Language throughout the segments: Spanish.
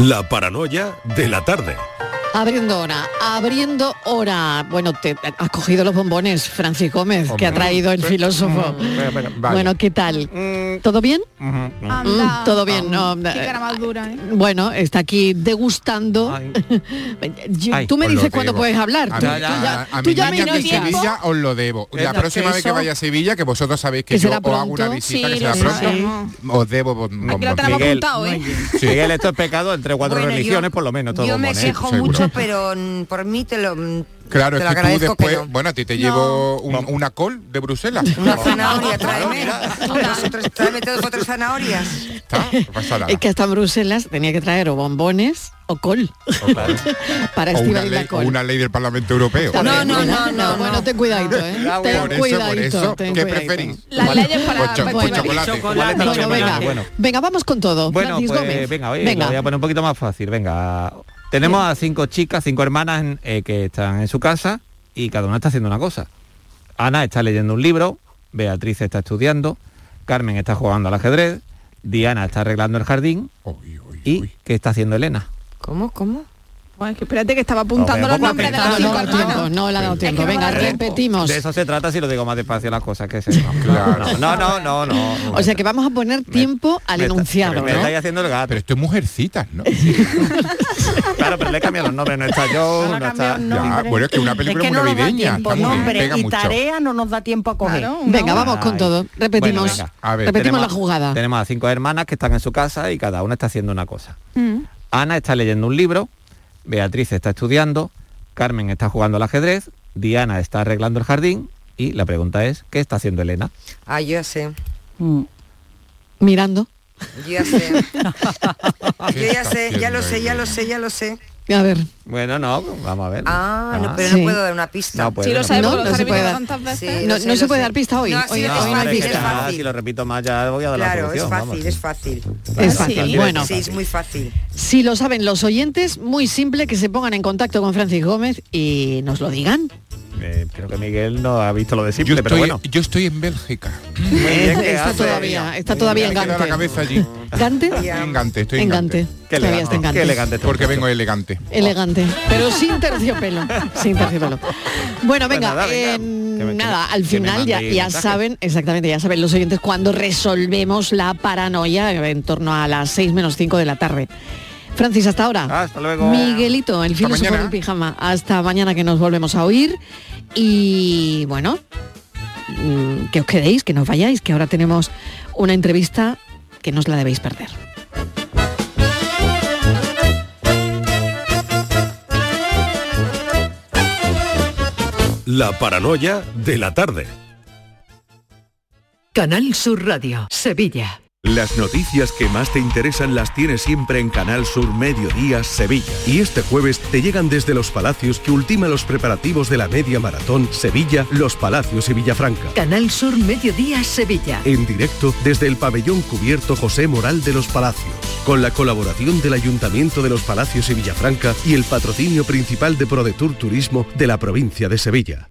La paranoia de la tarde. Abriendo hora, abriendo hora. Bueno, te has cogido los bombones, Francis Gómez, que ha traído el filósofo. Bueno, ¿qué tal? ¿Todo bien? Mm, Todo bien, no. Qué cara más dura, ¿eh? Bueno, está aquí degustando. Yo- Ay, Tú me lo dices cuándo puedes hablar. A Tú, mí- tú ya, a tú mí ya niña me de. Sevilla os lo debo. La próxima vez que vaya a Sevilla, que vosotros sabéis que, Que yo os hago una pronto. visita Sí, que será sí, pronto, os debo bombones. Miguel, ¿eh? Miguel, esto es pecado entre cuatro Bueno, yo- religiones, por lo menos. Todo Yo me quejo mucho, pero mm, por mí te lo, mm, Claro, te es que tú después, que no. bueno, a ti te llevo un- una col de Bruselas. Una zanahoria, tráeme. Tres- tráeme dos o tres zanahorias. No pasa nada. Es que hasta en Bruselas tenía que traer o bombones o col. Para O una, ley, o col. una ley del Parlamento Europeo. No, no, no, no, Bueno, ten cuidadito, ¿eh? Ten Por eso, por cuidadito, eso, ten ¿qué cuidadito. preferís? Las leyes para- Pues pues para- chocolate. Chocolate. Bueno, venga, bueno. venga, vamos con todo. Bueno, Francis pues Gómez. venga, oye, venga. voy a poner un poquito más fácil. Venga, tenemos a cinco chicas, cinco hermanas en- eh, que están en su casa y cada una está haciendo una cosa. Ana está leyendo un libro, Beatriz está estudiando, Carmen está jugando al ajedrez, Diana está arreglando el jardín y ¿qué está haciendo Elena? ¿Cómo? ¿Cómo? Bueno, es que espérate que estaba apuntando los nombres de las No, cinco no, tiempo, hermanas. no le ha dado tiempo. Venga, repetimos. De eso se trata si lo digo más despacio las cosas que se. No, no, no, no, no, no. O sea que vamos a poner tiempo al me está- enunciado, me ¿no? estáis haciendo el gato. Pero esto es mujercitas, ¿no? Claro, pero le he cambiado los nombres, no está yo, no, está... Ya, bueno, es que una película da navideña. nombre y tarea no nos da tiempo a coger. Venga, vamos con todo. Repetimos. Bueno, venga. A ver, Repetimos la jugada. Tenemos a cinco hermanas que están en su casa y cada una está haciendo una cosa. Mm. Ana está leyendo un libro, Beatriz está estudiando, Carmen está jugando al ajedrez, Diana está arreglando el jardín y la pregunta es, ¿qué está haciendo Elena? Ah, yo ya sé. Mirando. Yo ya sé. ¿Qué Yo ya sé, ya lo sé, ya lo sé, ya lo sé. A ver. Bueno, no, vamos a ver. Ah, no, pero Sí. no puedo dar una pista. No puede, Sí, lo no sabemos, No, no se puede dar. tantas Sí, veces. No- no se puede dar pista hoy. No, Hoy- sí, hoy es no hay fácil, pista. es fácil. Si lo repito más ya voy a dar la Claro, es solución. fácil, vamos. es fácil. Es fácil. Sí, Bueno, Sí, es muy fácil. si lo saben los oyentes, muy simple que se pongan en contacto con Francis Gómez y nos lo digan. Eh, creo que Miguel no ha visto lo de Yo simple, pero estoy, bueno. yo estoy en Bélgica. Muy bien, ¿qué está todavía, está todavía en queda la Gante. cabeza allí. ¿Gante? Estoy en Gante, estoy en En Gante. Gante. Qué elegante, en Gante. qué elegante. Porque vengo elegante. Elegante, pero sin terciopelo, sin terciopelo. Bueno, Pues venga, nada, venga, eh, que me- nada, al final ya, ya saben, exactamente, ya saben los oyentes cuando resolvemos la paranoia en torno a las 6 menos 5 de la tarde. Francis, hasta ahora. Hasta luego. Miguelito, el filósofo del pijama. Hasta mañana que nos volvemos a oír. Y bueno, mm, que os quedéis, que no os vayáis, que ahora tenemos una entrevista que no os la debéis perder. La paranoia de la tarde. Canal Sur Radio, Sevilla. Las noticias que más te interesan las tienes siempre en Canal Sur Mediodía Sevilla. Y este jueves te llegan desde Los Palacios que ultima los preparativos de la media maratón Sevilla, Los Palacios y Villafranca. Canal Sur Mediodía, Sevilla. En directo desde el pabellón cubierto José Moral de Los Palacios, con la colaboración del Ayuntamiento de Los Palacios y Villafranca y el patrocinio principal de ProDetour Turismo de la provincia de Sevilla.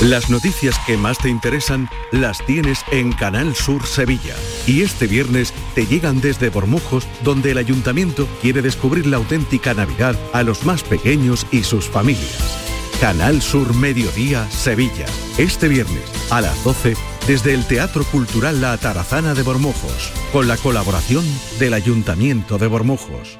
Las noticias que más te interesan las tienes en Canal Sur Sevilla. Y este viernes te llegan desde Bormujos, donde el ayuntamiento quiere descubrir la auténtica Navidad a los más pequeños y sus familias. Canal Sur Mediodía Sevilla. Este viernes a las 12 desde el Teatro Cultural La Tarazana de Bormujos, con la colaboración del Ayuntamiento de Bormujos.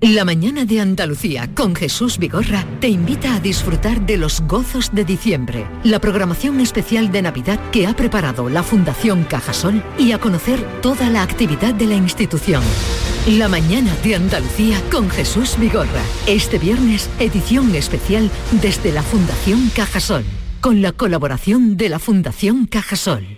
La mañana de Andalucía con Jesús Vigorra te invita a disfrutar de los gozos de diciembre, la programación especial de Navidad que ha preparado la Fundación Cajasol y a conocer toda la actividad de la institución. La mañana de Andalucía con Jesús Vigorra. Este viernes, edición especial desde la Fundación Cajasol, con la colaboración de la Fundación Cajasol.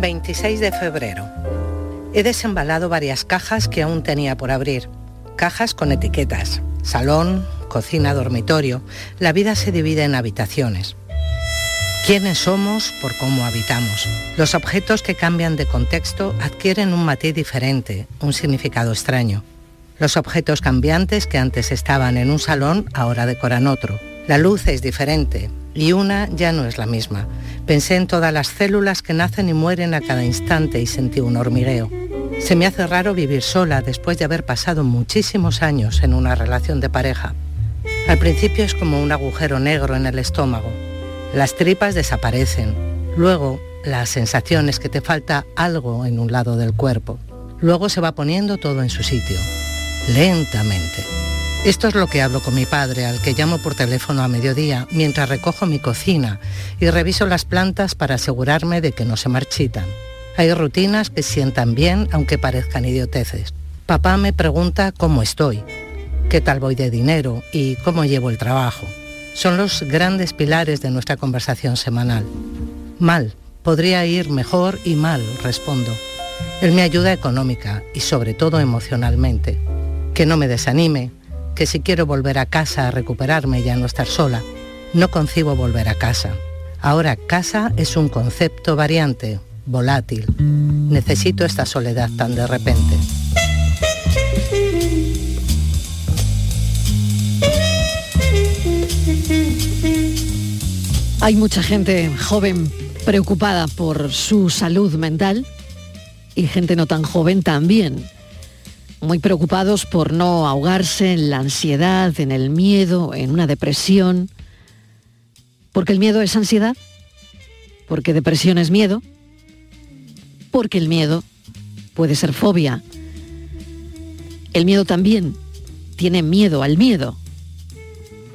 26 de febrero. He desembalado varias cajas que aún tenía por abrir. Cajas con etiquetas. Salón, cocina, dormitorio. La vida se divide en habitaciones. ¿Quiénes somos por cómo habitamos? Los objetos que cambian de contexto adquieren un matiz diferente, un significado extraño. Los objetos cambiantes que antes estaban en un salón ahora decoran otro. La luz es diferente y una ya no es la misma. Pensé en todas las células que nacen y mueren a cada instante y sentí un hormigueo. Se me hace raro vivir sola después de haber pasado muchísimos años en una relación de pareja. Al principio es como un agujero negro en el estómago. Las tripas desaparecen. Luego, la sensación es que te falta algo en un lado del cuerpo. Luego se va poniendo todo en su sitio, lentamente. Esto es lo que hablo con mi padre, al que llamo por teléfono a mediodía, mientras recojo mi cocina y reviso las plantas para asegurarme de que no se marchitan. Hay rutinas que sientan bien, aunque parezcan idioteces. Papá me pregunta cómo estoy, qué tal voy de dinero y cómo llevo el trabajo. Son los grandes pilares de nuestra conversación semanal. Mal, podría ir mejor y mal, respondo. Él me ayuda económica y sobre todo emocionalmente. Que no me desanime, que si quiero volver a casa a recuperarme y a no estar sola, no concibo volver a casa. Ahora casa es un concepto variante, volátil. Necesito esta soledad tan de repente. Hay mucha gente joven preocupada por su salud mental y gente no tan joven también muy preocupados por no ahogarse en la ansiedad, en el miedo, en una depresión. Porque el miedo es ansiedad, porque depresión es miedo, porque el miedo puede ser fobia. El miedo también tiene miedo al miedo.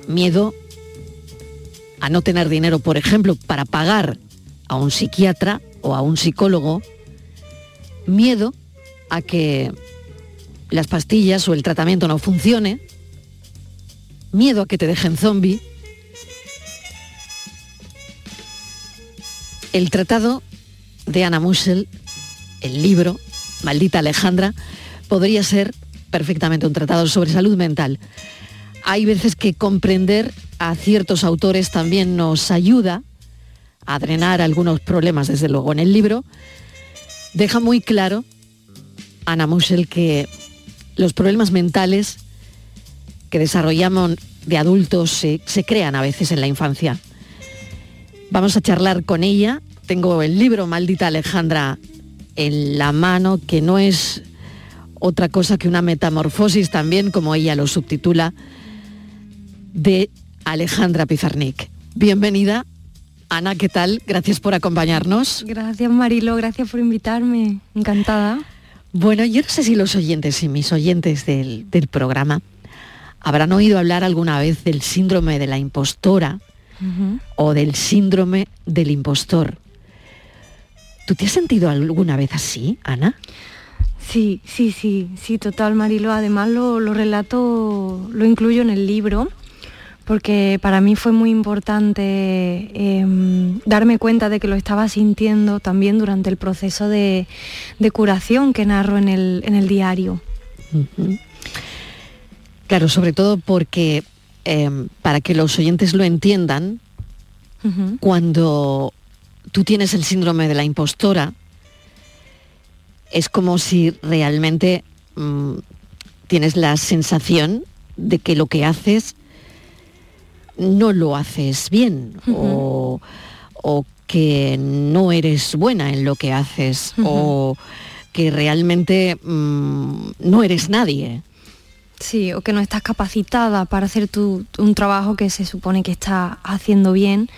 Miedo a no tener dinero, por ejemplo, para pagar a un psiquiatra o a un psicólogo. Miedo a que las pastillas o el tratamiento no funcione, miedo a que te dejen zombie. El tratado de Anna Mussel, el libro, Maldita Alejandra, podría ser perfectamente un tratado sobre salud mental. Hay veces que comprender a ciertos autores también nos ayuda a drenar algunos problemas, desde luego. En el libro deja muy claro Ana Muschel que los problemas mentales que desarrollamos de adultos se, crean a veces en la infancia. Vamos a charlar con ella. Tengo el libro Maldita Alejandra en la mano, que no es otra cosa que una metamorfosis también, como ella lo subtitula, de Alejandra Pizarnik. Bienvenida. Ana, ¿qué tal? Gracias por acompañarnos. Gracias Marilo, gracias por invitarme. Encantada. Bueno, yo no sé si los oyentes y mis oyentes del, del programa habrán oído hablar alguna vez del síndrome de la impostora o del síndrome del impostor. ¿Tú te has sentido alguna vez así, Ana? Sí, sí, sí, sí, total Marilo. Además lo, lo relato, lo incluyo en el libro, porque para mí fue muy importante em, darme cuenta de que lo estaba sintiendo también durante el proceso de, de curación que narro en el, en el diario. Claro, sobre todo porque eh, para que los oyentes lo entiendan, cuando tú tienes el síndrome de la impostora, es como si realmente mm, tienes la sensación de que lo que haces no lo haces bien o, o que no eres buena en lo que haces o que realmente mm, no eres nadie. Sí, o que no estás capacitada para hacer tu- un trabajo que se supone que estás haciendo bien,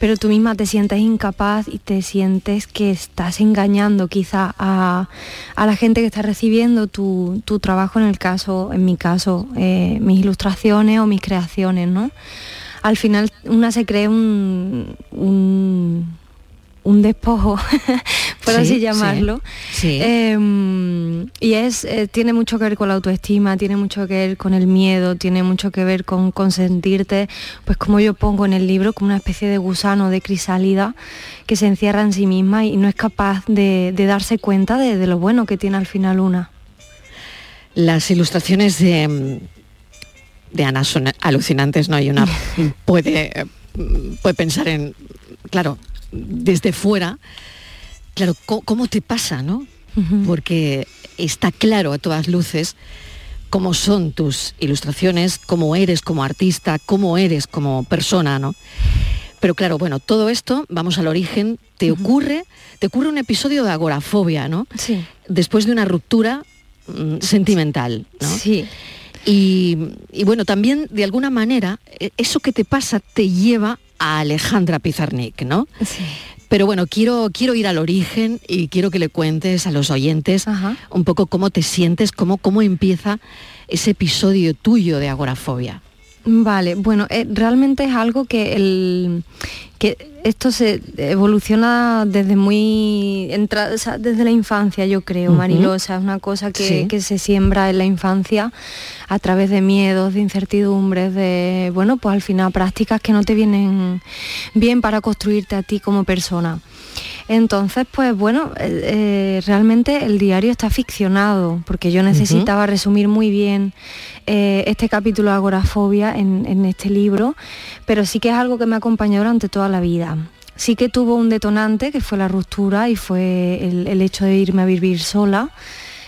pero tú misma te sientes incapaz y te sientes que estás engañando quizá a, a la gente que está recibiendo tu, tu trabajo, en el caso, en mi caso, eh, mis ilustraciones o mis creaciones, ¿no? Al final una se cree un, un, un despojo, por Sí, así sí. llamarlo. Sí. Eh, y es, eh, tiene mucho que ver con la autoestima, tiene mucho que ver con el miedo, tiene mucho que ver con, con sentirte, pues como yo pongo en el libro, como una especie de gusano, de crisálida, que se encierra en sí misma y no es capaz de, de darse cuenta de, de lo bueno que tiene al final una. Las ilustraciones de, mm, de Ana son alucinantes, ¿no? Y una puede, puede pensar en, claro, desde fuera, claro, ¿cómo te pasa, no? Porque está claro a todas luces cómo son tus ilustraciones, cómo eres como artista, cómo eres como persona, ¿no? Pero claro, bueno, todo esto, vamos al origen, te ocurre, te ocurre un episodio de agorafobia, ¿no? Sí. Después de una ruptura mm, sentimental, ¿no? Sí. Y, y bueno, también de alguna manera, e- eso que te pasa te lleva a Alejandra Pizarnik, ¿no? Sí. Pero bueno, quiero, quiero ir al origen y quiero que le cuentes a los oyentes un poco cómo te sientes, cómo, cómo empieza ese episodio tuyo de agorafobia. Vale, bueno, eh, realmente es algo que el que esto se evoluciona desde muy entra- o sea, desde la infancia, yo creo, sea, es una cosa que, Sí. que se siembra en la infancia a través de miedos, de incertidumbres, de bueno, pues al final prácticas que no te vienen bien para construirte a ti como persona. Entonces, pues bueno, eh, realmente el diario está ficcionado, porque yo necesitaba resumir muy bien eh, este capítulo de agorafobia en, en este libro, pero sí que es algo que me ha acompañado durante toda la vida. Sí que tuvo un detonante, que fue la ruptura y fue el, el hecho de irme a vivir sola,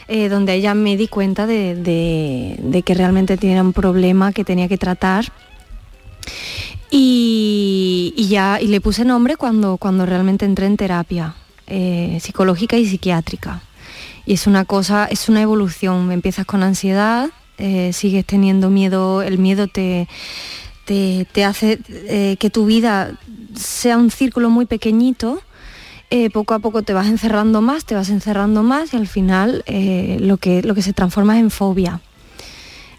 eh, donde ya me di cuenta de, de- de que realmente tenía un problema que tenía que tratar y, ya y le puse nombre cuando, cuando realmente entré en terapia eh, psicológica y psiquiátrica. Y es una cosa, es una evolución. Empiezas con ansiedad, eh, sigues teniendo miedo, el miedo te, te, hace eh, que tu vida sea un círculo muy pequeñito. poco a poco te vas encerrando más, te vas encerrando más y al final lo, que, lo que se transforma es en fobia.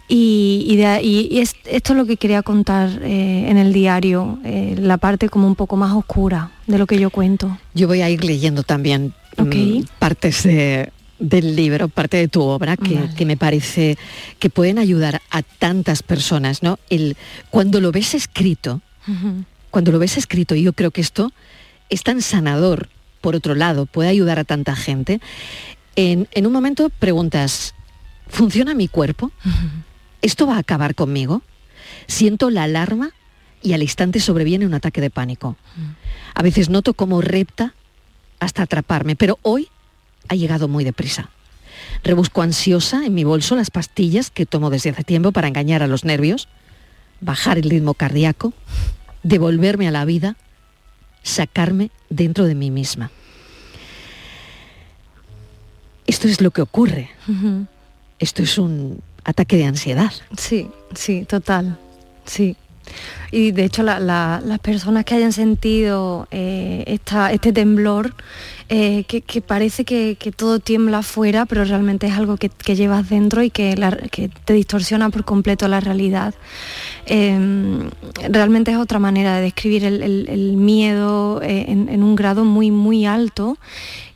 Y, y de ahí- y es- esto es lo que quería contar eh, en el diario, eh, la parte como un poco más oscura de lo que yo cuento. Yo voy a ir leyendo también mm, partes de- del libro, parte de tu obra, que, Vale. que me parece que pueden ayudar a tantas personas, ¿no? El, cuando lo ves escrito, cuando lo ves escrito, y yo creo que esto es tan sanador, por otro lado, puede ayudar a tanta gente. En, en un momento preguntas, ¿funciona mi cuerpo? ¿Esto va a acabar conmigo? ¿Siento la alarma? y al instante sobreviene un ataque de pánico. A veces noto cómo repta hasta atraparme, pero hoy ha llegado muy deprisa. Rebusco ansiosa en mi bolso las pastillas que tomo desde hace tiempo para engañar a los nervios, bajar el ritmo cardíaco, devolverme a la vida, sacarme dentro de mí misma. Esto es lo que ocurre. Esto es un ataque de ansiedad. Sí, sí, total. Sí. Y de hecho las personas que hayan sentido eh, este temblor, eh, que, parece que, todo tiembla afuera, pero realmente es algo que, llevas dentro y que, te distorsiona por completo la realidad. Em, realmente es otra manera de describir el, miedo eh, en, un grado muy, muy alto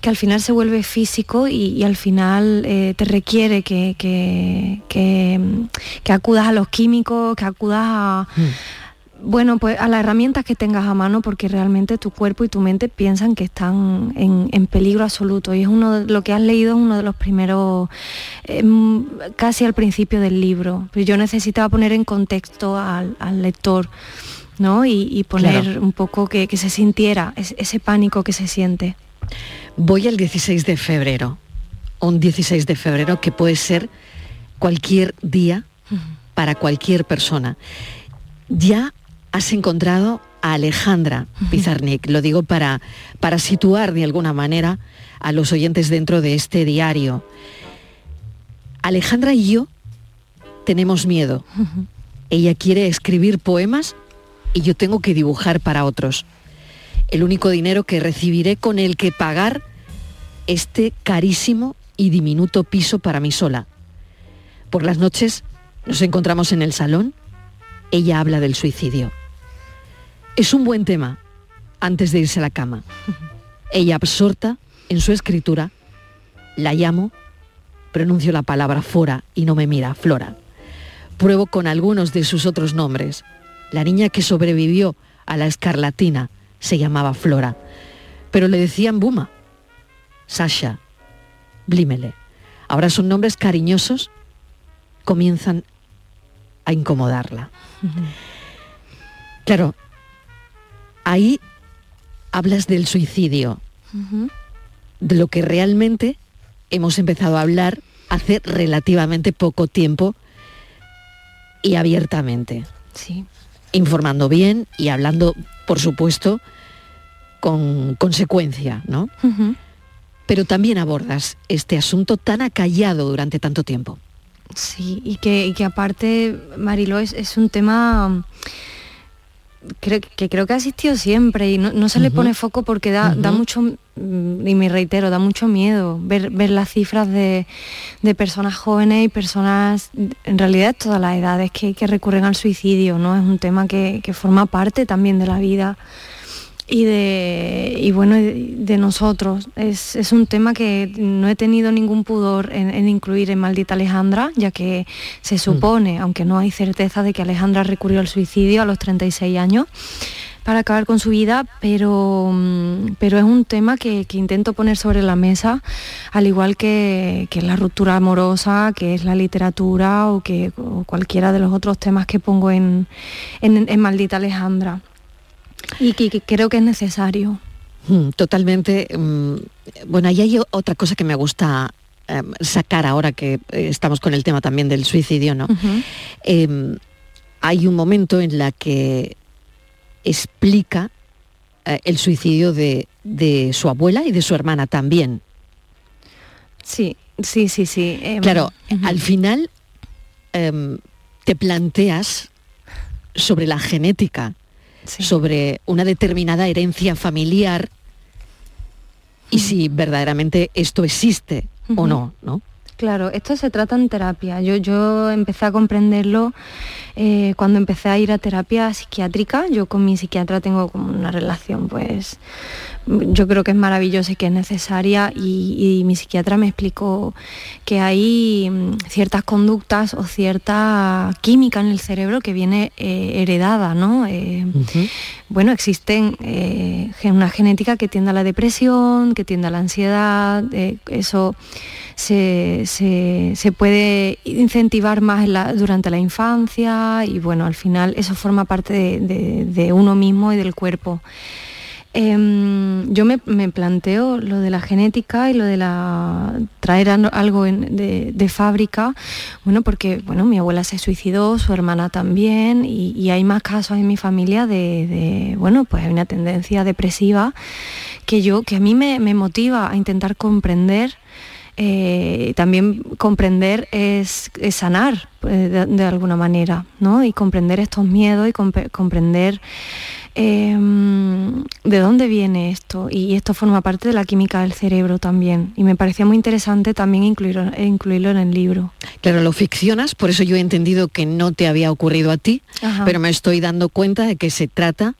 que al final se vuelve físico y, al final te requiere que, que, acudas a los químicos, que acudas a, mm. Bueno, pues a las herramientas que tengas a mano porque realmente tu cuerpo y tu mente piensan que están en, peligro absoluto y es uno de, lo que has leído es uno de los primeros, em, casi al principio del libro. Pero yo necesitaba poner en contexto al, lector ¿no? y, poner un poco que, se sintiera ese, pánico que se siente. Voy al 16 de febrero, un 16 de febrero que puede ser cualquier día para cualquier persona. Ya has encontrado a Alejandra Pizarnik. Lo digo para, para situar de alguna manera a los oyentes dentro de este diario. Alejandra y yo tenemos miedo. Ella quiere escribir poemas y yo tengo que dibujar para otros. El único dinero que recibiré con el que pagar este carísimo y diminuto piso para mí sola. Por las noches nos encontramos en el salón, ella habla del suicidio. Es un buen tema antes de irse a la cama. Ella absorta en su escritura, la llamo, pronuncio la palabra fora y no me mira, Flora. Pruebo con algunos de sus otros nombres. La niña que sobrevivió a la escarlatina se llamaba Flora, pero le decían Buma, Sasha, Blimele. Ahora son nombres cariñosos, comienzan a incomodarla. Claro, ahí hablas del suicidio, de lo que realmente hemos empezado a hablar hace relativamente poco tiempo y abiertamente. Sí. Informando bien y hablando, por supuesto, con consecuencia, ¿no? Pero también abordas este asunto tan acallado durante tanto tiempo. Sí, y que, aparte, Marilo, es un tema creo, que creo que ha existido siempre y no, se le pone foco porque da, mucho, mm, y me reitero, da mucho miedo ver, las cifras de, personas jóvenes y personas, en realidad todas las edades, que, recurren al suicidio, ¿no? Es un tema que, que forma parte también de la vida y de y bueno de nosotros es, un tema que no he tenido ningún pudor en, incluir en maldita Alejandra ya que se mm. supone aunque no hay certeza de que Alejandra recurrió al suicidio a los 36 años para acabar con su vida, pero, mm, pero es un tema que, intento poner sobre la mesa, al igual que, la ruptura amorosa, que es la literatura o que cualquiera de los otros temas que pongo en, en Maldita Alejandra y que, creo que es necesario. Mm, totalmente. Mm, bueno, ahí hay otra cosa que me gusta em, sacar ahora que eh, estamos con el tema también del suicidio, ¿no? Em, hay un momento en la que explica eh, el suicidio de, su abuela y de su hermana también. Sí, sí, sí, sí. Em, claro, al final te planteas sobre la genética sobre una determinada herencia familiar y si verdaderamente esto existe o no, ¿no? Claro, esto se trata en terapia. Yo, yo empecé a comprenderlo eh, cuando empecé a ir a terapia psiquiátrica. Yo con mi psiquiatra tengo como una relación pues yo creo que es maravillosa y que es necesaria y, mi psiquiatra me explicó que hay mm, ciertas conductas o cierta química en el cerebro que viene eh, heredada, ¿no? Eh, bueno, existen eh, una genética que tiende a la depresión, que tiende a la ansiedad, eso se, se, puede incentivar más durante la infancia y bueno, al final eso forma parte de uno mismo y del cuerpo. Em, yo me, planteo lo de la genética y lo de la traer algo de, fábrica, bueno, porque bueno, mi abuela se suicidó, su hermana también, y, hay más casos en mi familia de, bueno, pues hay una tendencia depresiva que yo, que a mí me, motiva a intentar comprender. Eh, también comprender es, sanar eh, de, alguna manera, ¿no? Y comprender estos miedos y comprender Em, de dónde viene esto y esto forma parte de la química del cerebro también y me parecía muy interesante también incluirlo, incluirlo en el libro. Claro, lo ficcionas, por eso yo he entendido que no te había ocurrido a ti, pero me estoy dando cuenta de que se trata,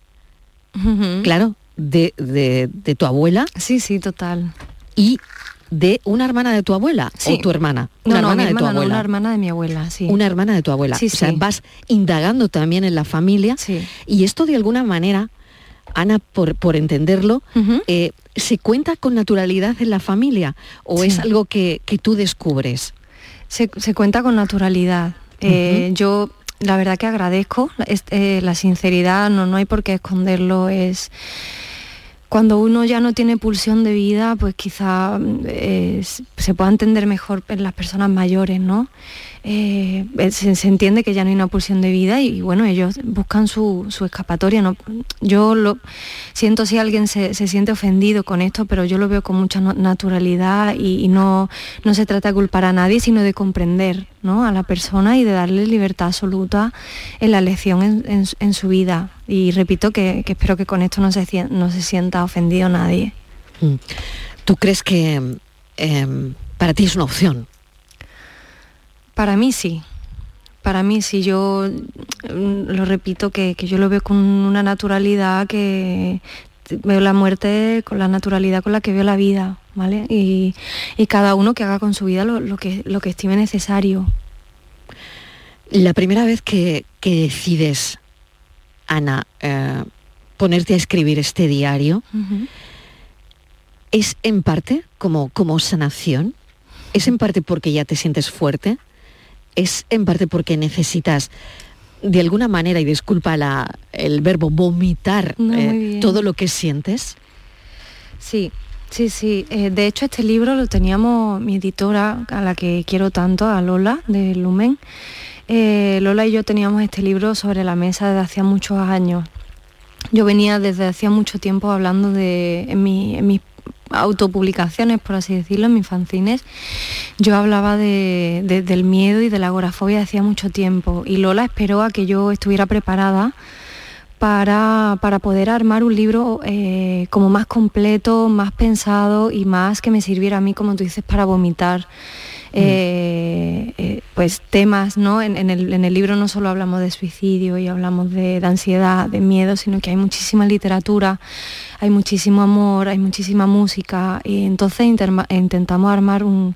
claro, de, de, tu abuela. Sí, sí, total. Y de una hermana de tu abuela o tu hermana. Una hermana, de tu abuela. una hermana de mi abuela, sí. Una hermana de tu abuela. o sea, vas indagando también en la familia. Y esto de alguna manera, Ana, por, por entenderlo, eh, ¿se cuenta con naturalidad en la familia o es algo que, tú descubres? Se, cuenta con naturalidad. Eh, yo la verdad que agradezco eh, la sinceridad, no, no hay por qué esconderlo, es cuando uno ya no tiene pulsión de vida, pues quizá eh, se pueda entender mejor en las personas mayores, ¿no? Eh, se, entiende que ya no hay una pulsión de vida y, bueno, ellos buscan su, escapatoria. ¿no? Yo lo siento si alguien se, siente ofendido con esto, pero yo lo veo con mucha naturalidad y, no, no se trata de culpar a nadie, sino de comprender ¿no? a la persona y de darle libertad absoluta en la elección en, su vida. Y repito que, espero que con esto no se, no se sienta ofendido nadie. Mm. ¿Tú crees que em, para ti es una opción para mí sí. Para mí sí, yo mm, lo repito que, yo lo veo con una naturalidad que veo la muerte con la naturalidad con la que veo la vida, ¿vale? Y, cada uno que haga con su vida lo, que, lo que estime necesario. La primera vez que, decides, Ana, eh, ponerte a escribir este diario, ¿es en parte como, como sanación? ¿Es en parte porque ya te sientes fuerte? Es en parte porque necesitas de alguna manera, y disculpa el verbo, vomitar eh, todo lo que sientes? Sí, sí, sí. Eh, de hecho, este libro lo teníamos mi editora, a la que quiero tanto, a Lola, de Lumen. Eh, Lola y yo teníamos este libro sobre la mesa desde hacía muchos años. Yo venía desde hacía mucho tiempo hablando de en, mi, en mis autopublicaciones, por así decirlo, en mis fanzines, yo hablaba del miedo y de la agorafobia hacía mucho tiempo y Lola esperó a que yo estuviera preparada para, poder armar un libro eh, como más completo, más pensado y más que me sirviera a mí, como tú dices, para vomitar. Eh, eh, pues temas, ¿no? En, el, libro no solo hablamos de suicidio y hablamos de, ansiedad, de miedo, sino que hay muchísima literatura, hay muchísimo amor, hay muchísima música y entonces intentamos armar un,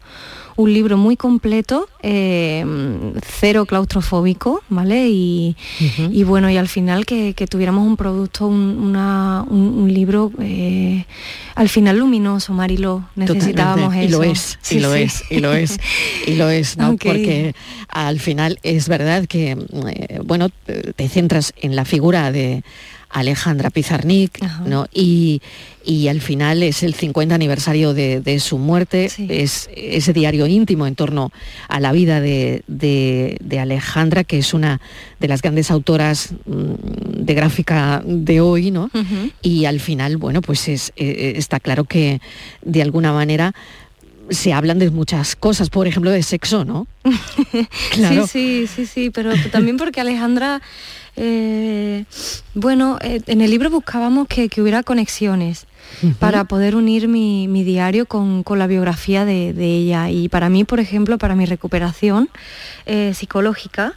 un libro muy completo, eh, cero claustrofóbico, ¿vale? Y, bueno, y al final que, tuviéramos un producto, un, libro eh, al final luminoso, Marilo. Necesitábamos eso. Y lo es, y lo es, y lo es, y lo es, ¿no? Porque al final es verdad que, eh, bueno, te centras en la figura de Alejandra Pizarnik, ¿no? Y, al final es el 50 aniversario de, su muerte, es ese diario íntimo en torno a la vida de, Alejandra, que es una de las grandes autoras mm, de gráfica de hoy, ¿no? Y al final, bueno, pues es, e, e, está claro que de alguna manera se hablan de muchas cosas, por ejemplo, de sexo, ¿no? Sí, sí, sí, sí, pero también porque Alejandra eh, bueno, eh, en el libro buscábamos que, hubiera conexiones para poder unir mi, diario con, la biografía de, ella. Y para mí, por ejemplo, para mi recuperación eh, psicológica,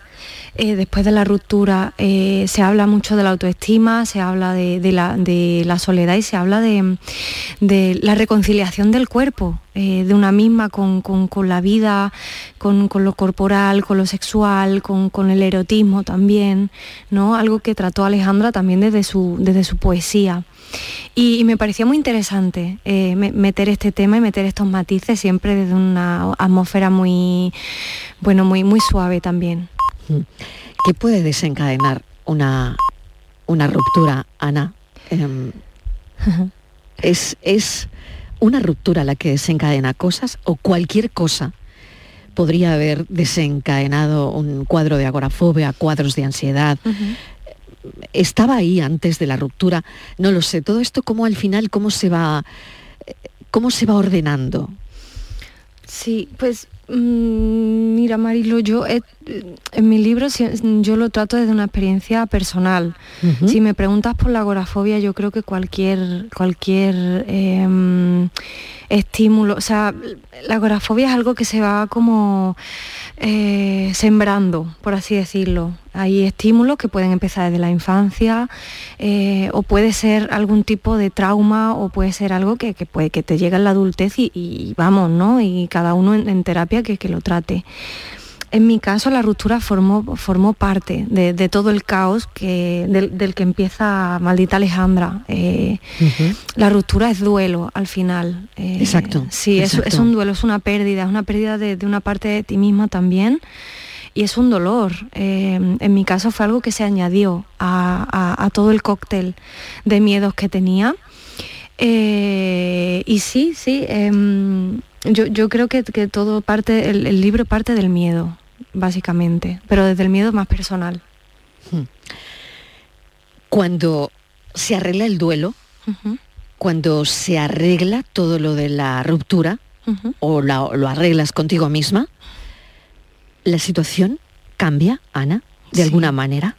después de la ruptura se habla mucho de la autoestima, se habla de, la, soledad y se habla de, la reconciliación del cuerpo, de una misma con, la vida, con, lo corporal, con lo sexual, con, el erotismo también, ¿no? Algo que trató Alejandra también desde su, desde su poesía. Y, me parecía muy interesante eh, meter este tema y meter estos matices siempre desde una atmósfera muy, bueno, muy, muy suave también. ¿Qué puede desencadenar una, una ruptura, Ana? Em, ¿es, ¿Es una ruptura la que desencadena cosas o cualquier cosa podría haber desencadenado un cuadro de agorafobia, cuadros de ansiedad? Estaba ahí antes de la ruptura, no lo sé. Todo esto, ¿cómo al final, cómo se va, cómo se va ordenando? Sí, pues Mm, mira, Marilo, yo en mi libro yo lo trato desde una experiencia personal. Si me preguntas por la agorafobia, yo creo que cualquier, cualquier em, estímulo, o sea, la agorafobia es algo que se va como eh, sembrando, por así decirlo. Hay estímulos que pueden empezar desde la infancia eh, o puede ser algún tipo de trauma o puede ser algo que, puede, que te llega en la adultez y, vamos, ¿no? Y cada uno en, terapia que, que lo trate. En mi caso, la ruptura formó, formó parte de, todo el caos que, del, que empieza Maldita Alejandra. Eh, la ruptura es duelo al final. Eh, exacto. Sí, Es, un duelo, es una pérdida, es una pérdida de, una parte de ti misma también. Y es un dolor. Eh, en mi caso fue algo que se añadió a, todo el cóctel de miedos que tenía. y sí, sí. Em, yo, creo que, todo parte, el libro parte del miedo básicamente, pero desde el miedo más personal. Hmm. Cuando se arregla el duelo, cuando se arregla todo lo de la ruptura, o lo arreglas contigo misma, ¿la situación cambia, Ana, de alguna manera?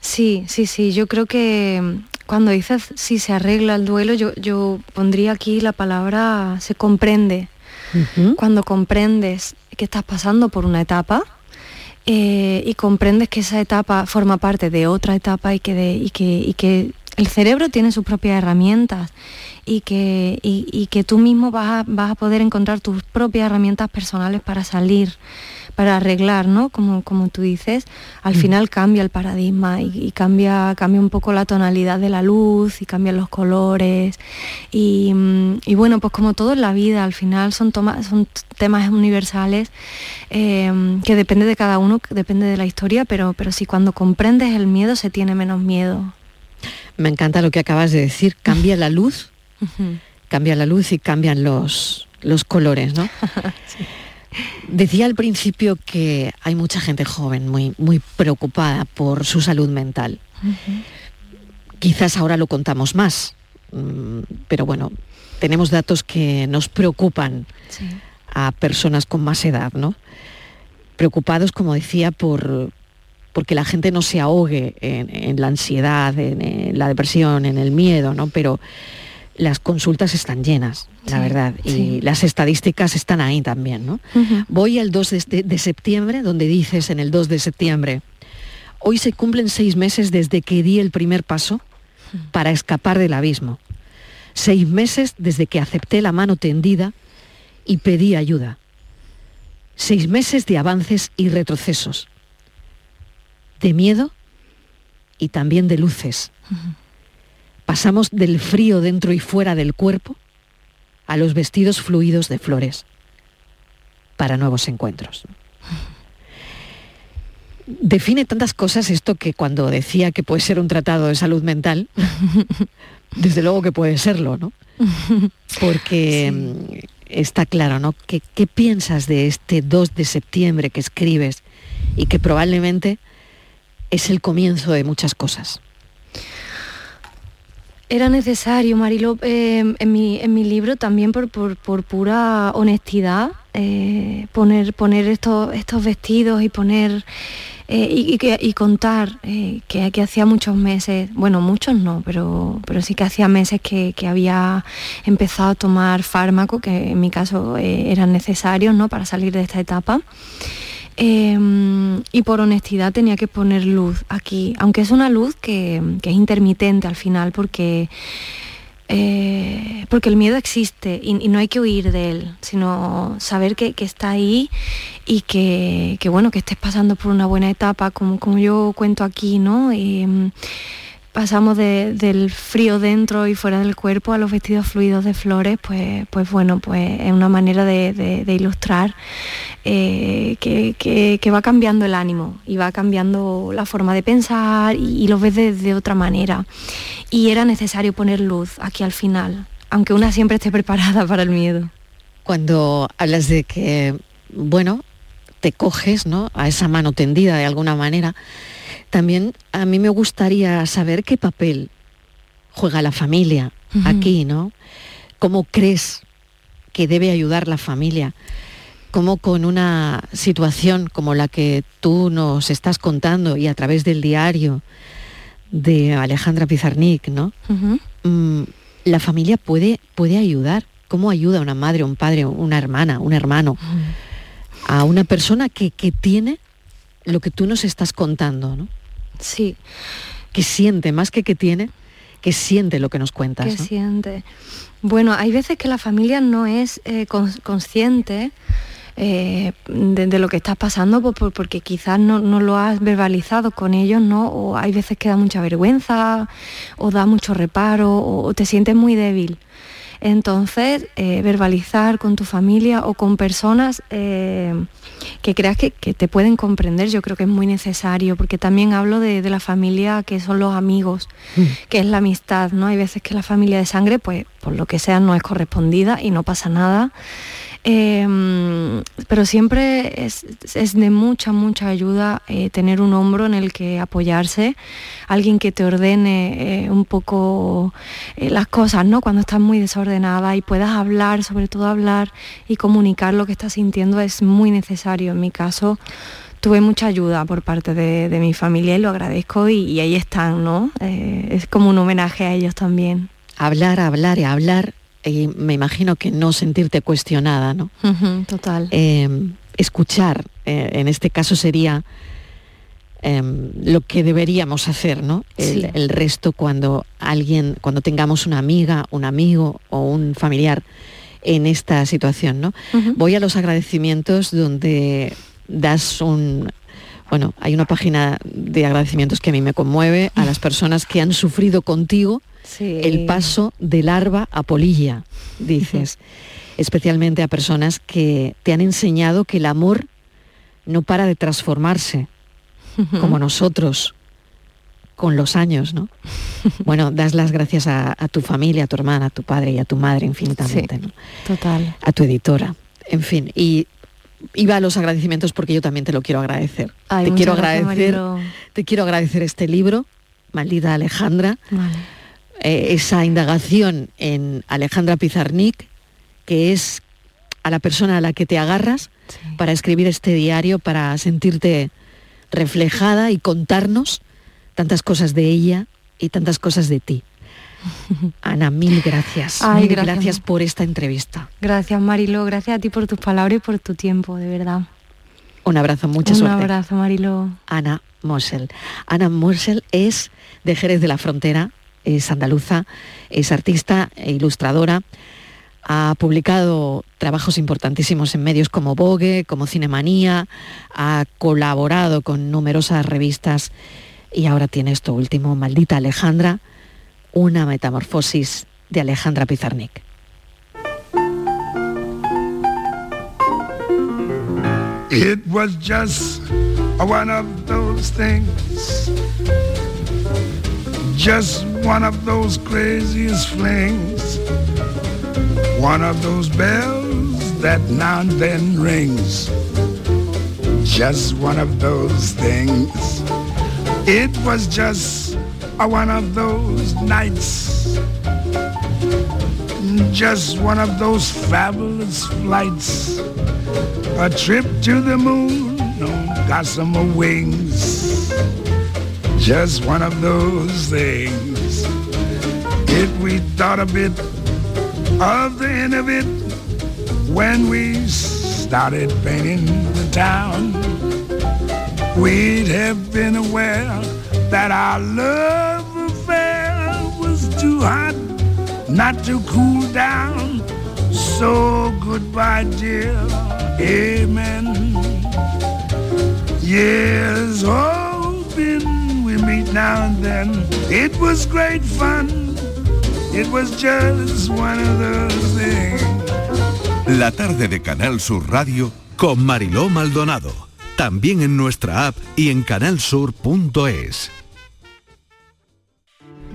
Sí, sí, sí, yo creo que mm, cuando dices si se arregla el duelo, yo, yo pondría aquí la palabra se comprende. Cuando comprendes que estás pasando por una etapa eh, y comprendes que esa etapa forma parte de otra etapa y que, el cerebro tiene sus propias herramientas y que, tú mismo vas a, poder encontrar tus propias herramientas personales para salir para arreglar, ¿no? Como, como tú dices, al mm. final cambia el paradigma y, cambia, cambia un poco la tonalidad de la luz y cambian los colores. Y, mm, bueno, pues como todo en la vida, al final son, son temas universales em, que depende de cada uno, depende de la historia, pero, pero si cuando comprendes el miedo se tiene menos miedo. Me encanta lo que acabas de decir, cambia la luz, cambia la luz y cambian los, los colores, ¿no? Decía al principio que hay mucha gente joven muy, muy preocupada por su salud mental. Quizás ahora lo contamos más, mm, pero bueno, tenemos datos que nos preocupan a personas con más edad, ¿no? Preocupados, como decía, por porque la gente no se ahogue en, la ansiedad, en, en, la depresión, en el miedo, ¿no? Pero las consultas están llenas, la verdad, y las estadísticas están ahí también. ¿no? Voy al 2 de, septiembre, donde dices en el 2 de septiembre, hoy se cumplen seis meses desde que di el primer paso para escapar del abismo. Seis meses desde que acepté la mano tendida y pedí ayuda. Seis meses de avances y retrocesos, de miedo y también de luces. Pasamos del frío dentro y fuera del cuerpo a los vestidos fluidos de flores para nuevos encuentros. Define tantas cosas esto que cuando decía que puede ser un tratado de salud mental, desde luego que puede serlo, ¿no? Porque mm, está claro, ¿no? ¿Qué, ¿Qué piensas de este 2 de septiembre que escribes y que probablemente es el comienzo de muchas cosas? Era necesario, Marilo, em, en, mi, en, mi, libro también por, pura honestidad, eh, poner, poner estos, estos vestidos y poner eh, y, contar eh, que, que, hacía muchos meses, bueno, muchos no, pero, pero sí que hacía meses que, había empezado a tomar fármaco, que en mi caso eran necesarios ¿no? para salir de esta etapa. Em, y por honestidad tenía que poner luz aquí, aunque es una luz que, es intermitente al final porque, eh, porque el miedo existe y, no hay que huir de él, sino saber que, está ahí y que, bueno, que estés pasando por una buena etapa, como, como yo cuento aquí, ¿no? Em, pasamos del frío dentro y fuera del cuerpo a los vestidos fluidos de flores, pues, pues bueno, pues es una manera de, ilustrar eh, que, va cambiando el ánimo y va cambiando la forma de pensar y, lo ves de, otra manera. Y era necesario poner luz aquí al final, aunque una siempre esté preparada para el miedo. Cuando hablas de que, bueno, te coges ¿no? a esa mano tendida de alguna manera, también a mí me gustaría saber qué papel juega la familia aquí, ¿no? ¿Cómo crees que debe ayudar la familia? ¿Cómo con una situación como la que tú nos estás contando y a través del diario de Alejandra Pizarnik, ¿no? Mm, la familia puede, puede ayudar. ¿Cómo ayuda una madre, un padre, una hermana, un hermano a una persona que, que tiene lo que tú nos estás contando, ¿no? Sí. Que siente, más que que tiene, que siente lo que nos cuentas. Que siente. Bueno, hay veces que la familia no es eh, consciente eh, de, lo que estás pasando porque quizás no, lo has verbalizado con ellos, ¿no? O hay veces que da mucha vergüenza, o da mucho reparo, o te sientes muy débil. Entonces, eh, verbalizar con tu familia o con personas eh, que creas que, te pueden comprender, yo creo que es muy necesario, porque también hablo de, la familia que son los amigos, mm. que es la amistad, ¿no? Hay veces que la familia de sangre, pues por lo que sea, no es correspondida y no pasa nada. Em, pero siempre es, de mucha, mucha ayuda eh, tener un hombro en el que apoyarse, alguien que te ordene eh, un poco eh, las cosas, ¿no? Cuando estás muy desordenada y puedas hablar, sobre todo hablar y comunicar lo que estás sintiendo es muy necesario. En mi caso, tuve mucha ayuda por parte de, mi familia y lo agradezco y, ahí están, ¿no? es como un homenaje a ellos también. Hablar, hablar y hablar y me imagino que no sentirte cuestionada, ¿no? total. Em, escuchar, eh, en este caso sería em, lo que deberíamos hacer, ¿no? El, resto cuando alguien, cuando tengamos una amiga, un amigo o un familiar en esta situación, ¿no? Voy a los agradecimientos donde das un bueno, hay una página de agradecimientos que a mí me conmueve a las personas que han sufrido contigo el paso de larva a polilla, dices, especialmente a personas que te han enseñado que el amor no para de transformarse, como nosotros, con los años, ¿no? Bueno, das las gracias a, tu familia, a tu hermana, a tu padre y a tu madre infinitamente, ¿no? Total. A tu editora, en fin. Y iba a los agradecimientos porque yo también te lo quiero agradecer. te quiero agradecer, te quiero agradecer este libro, maldita Alejandra. Eh, esa indagación en Alejandra Pizarnik, que es a la persona a la que te agarras para escribir este diario, para sentirte reflejada y contarnos tantas cosas de ella y tantas cosas de ti. Ana, mil gracias. mil gracias. por esta entrevista. Gracias, Marilo. Gracias a ti por tus palabras y por tu tiempo, de verdad. Un abrazo, mucha suerte. Un abrazo, Marilo. Ana Mosel. Ana Mosel es de Jerez de la Frontera, es andaluza, es artista e ilustradora. Ha publicado trabajos importantísimos en medios como Vogue, como Cinemanía, ha colaborado con numerosas revistas y ahora tiene esto último, Maldita Alejandra, una metamorfosis de Alejandra Pizarnik. It was just one of those things Just one of those craziest flings. One of those bells that now and then rings. Just one of those things. It was just a one of those nights. Just one of those fabulous flights. A trip to the moon on gossamer wings just one of those things. If we thought a bit of the end of it when we started painting the town, we'd have been aware that our love affair was too hot not to cool down. So goodbye, dear. Amen. Yes, hoping treat now and then. It was great fun. It was just one of those things. La tarde de Canal Sur Radio con Mariló Maldonado. También en nuestra app y en canalsur.es.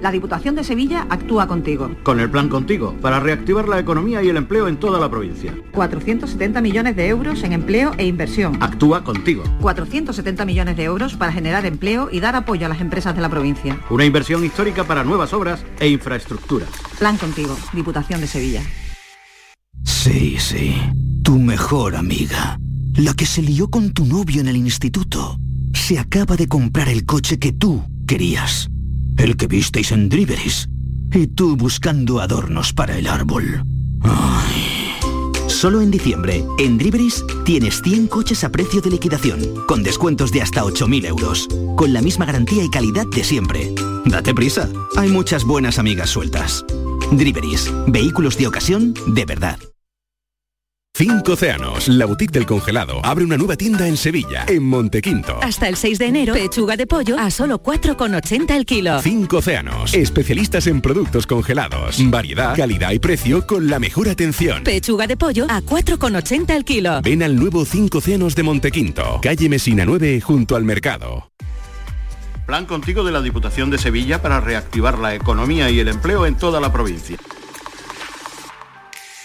La Diputación de Sevilla actúa contigo. Con el plan Contigo, para reactivar la economía y el empleo en toda la provincia. 470 millones de euros en empleo e inversión. Actúa contigo. 470 millones de euros para generar empleo y dar apoyo a las empresas de la provincia. Una inversión histórica para nuevas obras e infraestructuras. Plan Contigo, Diputación de Sevilla. Sí, sí. Tu mejor amiga. La que se lió con tu novio en el instituto. Se acaba de comprar el coche que tú querías. El que visteis en Driveris. Y tú buscando adornos para el árbol. Solo en diciembre, en Driveris tienes 100 coches a precio de liquidación, con descuentos de hasta 8.000 euros, con la misma garantía y calidad de siempre. Date prisa, hay muchas buenas amigas sueltas. Driveris, vehículos de ocasión de verdad. Cinco Océanos, la boutique del congelado, abre una nueva tienda en Sevilla, en Montequinto. Hasta el 6 de enero, pechuga de pollo a solo 4,80 el kilo. Cinco Océanos, especialistas en productos congelados. Variedad, calidad y precio con la mejor atención. Pechuga de pollo a 4,80 el kilo. Ven al nuevo Cinco Océanos de Montequinto, calle Mesina 9, junto al mercado. Plan contigo de la Diputación de Sevilla para reactivar la economía y el empleo en toda la provincia.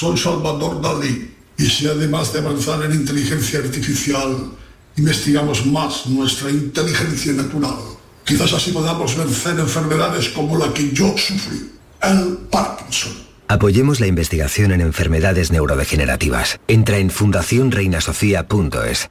Soy Salvador Dalí y si además de avanzar en inteligencia artificial, investigamos más nuestra inteligencia natural, quizás así podamos vencer enfermedades como la que yo sufrí, el Parkinson. Apoyemos la investigación en enfermedades neurodegenerativas. Entra en fundacionreinasofía.es.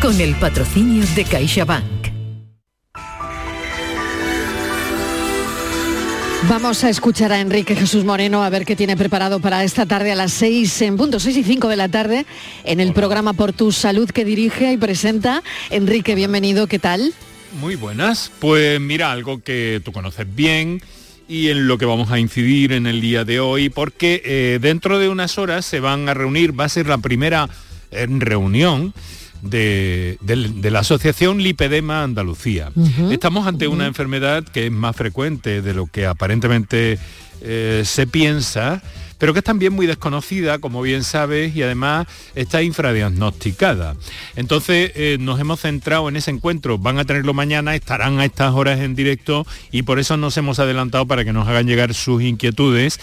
con el patrocinio de CaixaBank. Vamos a escuchar a Enrique Jesús Moreno a ver qué tiene preparado para esta tarde a las 6 en punto 6 y 5 de la tarde en el programa Por tu Salud que dirige y presenta. Enrique, bienvenido, ¿qué tal? Muy buenas. Pues mira, algo que tú conoces bien y en lo que vamos a incidir en el día de hoy, porque eh, dentro de unas horas se van a reunir, va a ser la primera eh, reunión de, de, la Asociación Lipedema Andalucía. Estamos ante una enfermedad que es más frecuente de lo que aparentemente eh, se piensa, pero que es también muy desconocida, como bien sabes, y además está infradiagnosticada. Entonces eh, nos hemos centrado en ese encuentro, van a tenerlo mañana, estarán a estas horas en directo y por eso nos hemos adelantado para que nos hagan llegar sus inquietudes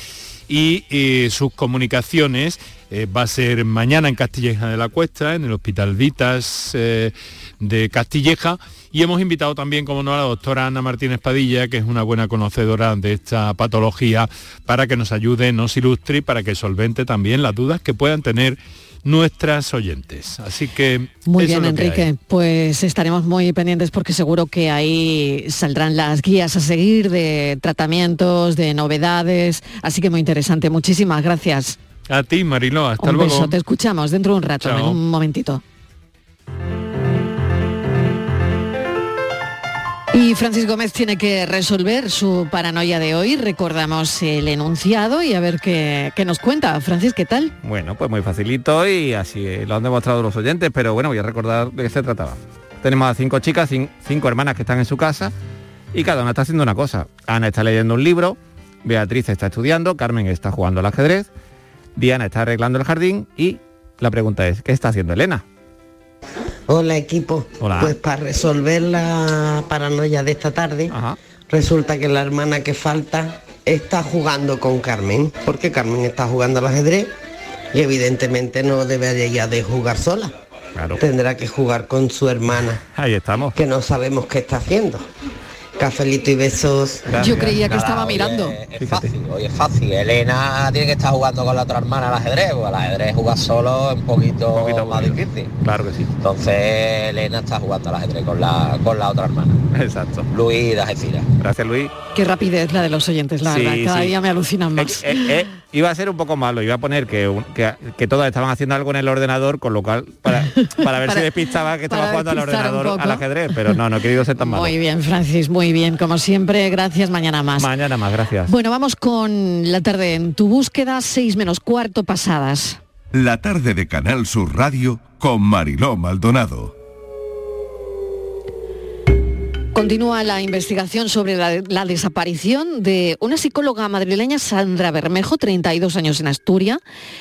y eh, sus comunicaciones eh, va a ser mañana en Castilleja de la Cuesta, en el Hospital Vitas eh, de Castilleja, Y hemos invitado también, como no, a la doctora Ana Martínez Padilla, que es una buena conocedora de esta patología, para que nos ayude, nos ilustre y para que solvente también las dudas que puedan tener nuestras oyentes. Así que... Muy bien, Enrique. Pues estaremos muy pendientes porque seguro que ahí saldrán las guías a seguir de tratamientos, de novedades. Así que muy interesante. Muchísimas gracias. A ti, Marilo. Hasta un luego. Beso. Te escuchamos dentro de un rato, en un momentito. Y Francis Gómez tiene que resolver su paranoia de hoy. Recordamos el enunciado y a ver qué, nos cuenta. Francis, ¿qué tal? Bueno, pues muy facilito y así lo han demostrado los oyentes, pero bueno, voy a recordar de qué se trataba. Tenemos a cinco chicas, cinco hermanas que están en su casa y cada una está haciendo una cosa. Ana está leyendo un libro, Beatriz está estudiando, Carmen está jugando al ajedrez, Diana está arreglando el jardín y la pregunta es, ¿qué está haciendo Elena? Hola equipo. Pues para resolver la paranoia de esta tarde, resulta que la hermana que falta está jugando con Carmen, porque Carmen está jugando al ajedrez y evidentemente no debería de jugar sola. Tendrá que jugar con su hermana. Ahí estamos. Que no sabemos qué está haciendo. Cafelito y besos. Yo creía que estaba mirando. es fácil, hoy es fácil. Elena tiene que estar jugando con la otra hermana al ajedrez, porque al ajedrez jugar solo es un poquito, más difícil. Claro que sí. Entonces Elena está jugando al ajedrez con la, con la otra hermana. Exacto. Luis de Gracias Luis. Qué rapidez la de los oyentes, la verdad. Cada día me alucinan más. Eh, eh, iba a ser un poco malo, iba a poner que, que, todas estaban haciendo algo en el ordenador, con lo cual, para, para ver si despistaba que estaba jugando al ordenador al ajedrez, pero no, no he querido ser tan malo. Muy bien, Francis, muy bien. Como siempre, gracias, mañana más. Mañana más, gracias. Bueno, vamos con la tarde en tu búsqueda, seis menos cuarto pasadas. La tarde de Canal Sur Radio con Mariló Maldonado. Continúa la investigación sobre la, desaparición de una psicóloga madrileña, Sandra Bermejo, 32 años en Asturias.